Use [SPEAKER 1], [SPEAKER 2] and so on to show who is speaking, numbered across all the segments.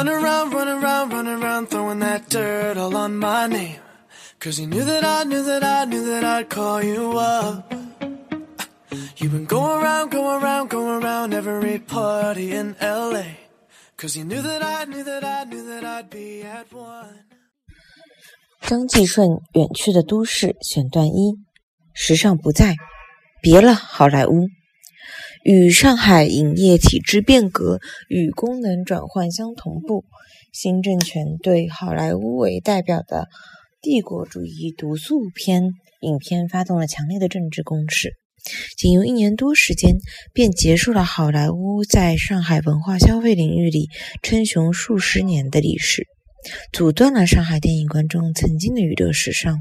[SPEAKER 1] Run around, run around, run around, throwing that dirt all on my name. Cause you knew that I knew that I knew that I'd call you up. You've been going around, going around, going around every party in LA. Cause you knew that I knew that I knew that I'd be at one.
[SPEAKER 2] 张继顺远去的都市选段一：时尚不在，别了好莱坞。与上海影业体制变革与功能转换相同步，新政权对好莱坞为代表的帝国主义毒素片影片发动了强烈的政治攻势。仅用一年多时间，便结束了好莱坞在上海文化消费领域里称雄数十年的历史，阻断了上海电影观众曾经的娱乐时尚。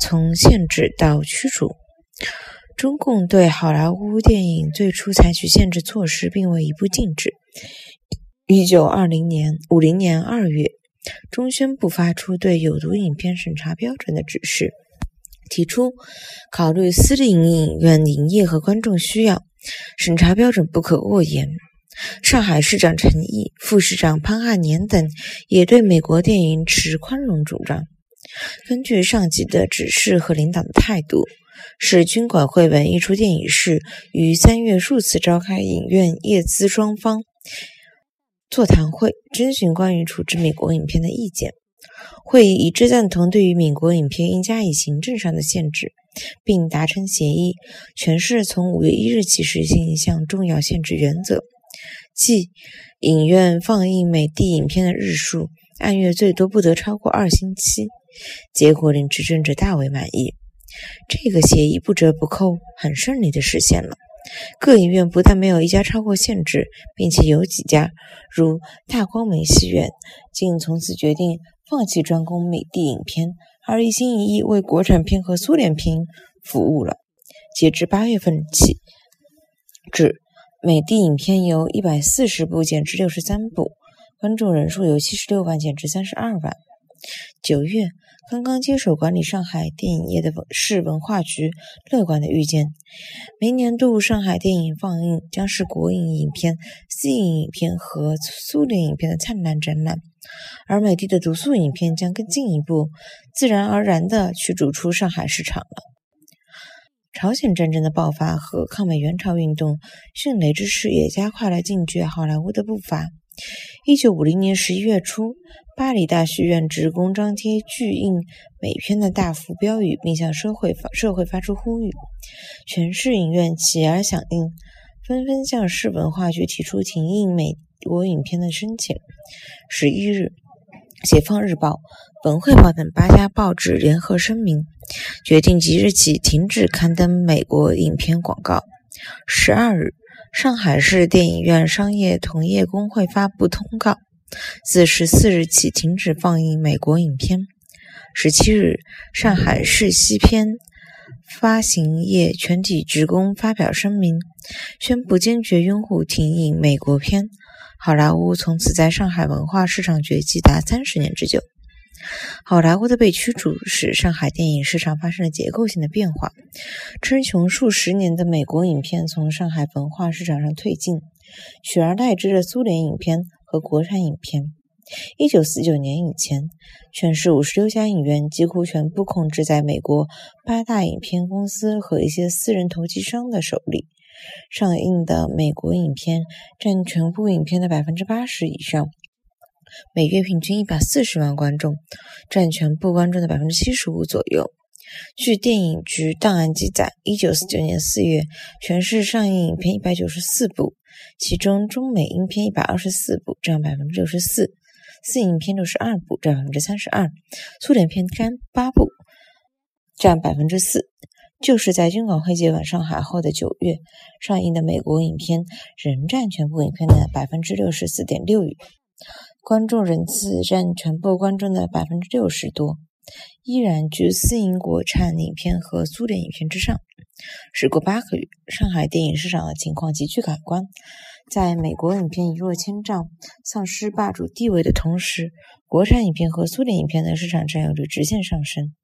[SPEAKER 2] 从限制到驱逐。中共对好莱坞电影最初采取限制措施，并未一步禁止。一九二零年五零年二月，中宣部发出对有毒影片审查标准的指示，提出考虑私立影影院营业和观众需要，审查标准不可过严。上海市长陈毅、副市长潘汉年等也对美国电影持宽容主张。根据上级的指示和领导的态度。市军管会文艺处电影室于三月数次召开影院业资双方座谈会，征询关于处置美国影片的意见。会议一致赞同对于美国影片应加以行政上的限制，并达成协议，全市从五月一日起实行一项重要限制原则，即影院放映美帝影片的日数按月最多不得超过二星期。结果令执政者大为满意。这个协议不折不扣，很顺利地实现了。各影院不但没有一家超过限制，并且有几家，如大光明戏院，竟从此决定放弃专攻美帝影片，而一心一意为国产片和苏联片服务了。截至八月份起，至美帝影片由一百四十部减至六十三部，观众人数由七十六万减至三十二万。九月。刚刚接手管理上海电影业的市文化局乐观的预见，明年度上海电影放映将是国营影片、私营影片和苏联影片的灿烂展览，而美帝的毒素影片将更进一步、自然而然地驱逐出上海市场了。朝鲜战争的爆发和抗美援朝运动迅雷之势也加快了进军好莱坞的步伐。一九五零年十一月初，巴黎大剧院职工张贴拒印美片的大幅标语，并向社会发社会发出呼吁。全市影院起而响应，纷纷向市文化局提出停映美国影片的申请。十一日，《解放日报》《文汇报》等八家报纸联合声明，决定即日起停止刊登美国影片广告。十二日。上海市电影院商业同业工会发布通告，自十四日起停止放映美国影片。十七日，上海市西片发行业全体职工发表声明，宣布坚决拥护停映美国片。好莱坞从此在上海文化市场绝迹达三十年之久。好莱坞的被驱逐，使上海电影市场发生了结构性的变化。称雄数十年的美国影片从上海文化市场上退进，取而代之的苏联影片和国产影片。一九四九年以前，全市五十六家影院几乎全部控制在美国八大影片公司和一些私人投机商的手里。上映的美国影片占全部影片的百分之八十以上。每月平均一百四十万观众，占全部观众的百分之七十五左右。据电影局档案记载，一九四九年四月，全市上映影片一百九十四部，其中中美英片一百二十四部，占百分之六十四；四影片六十二部，占百分之三十二；苏联片占八部，占百分之四。就是在军管会接管上海后的九月，上映的美国影片仍占全部影片的百分之六十四点六余。观众人次占全部观众的百分之六十多，依然居私营国产影片和苏联影片之上。时过八个月，上海电影市场的情况急剧改观。在美国影片一落千丈、丧失霸主地位的同时，国产影片和苏联影片的市场占有率直线上升。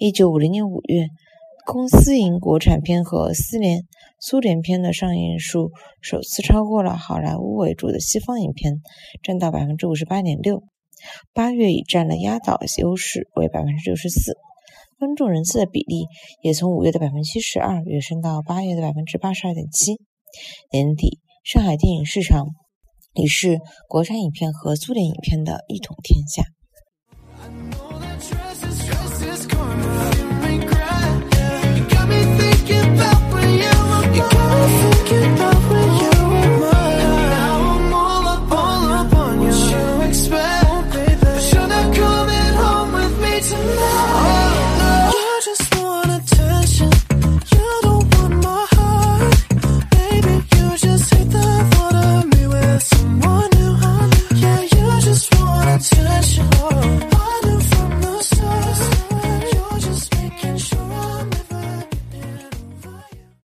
[SPEAKER 2] 一九五零年五月，公司营国产片和苏联苏联片的上映数首次超过了好莱坞为主的西方影片，占到百分之五十八点六。八月已占了压倒优势，为百分之六十四。观众人次的比例也从五月的百分之七十二跃升到八月的百分之八十二点七。年底，上海电影市场已是国产影片和苏联影片的一统天下。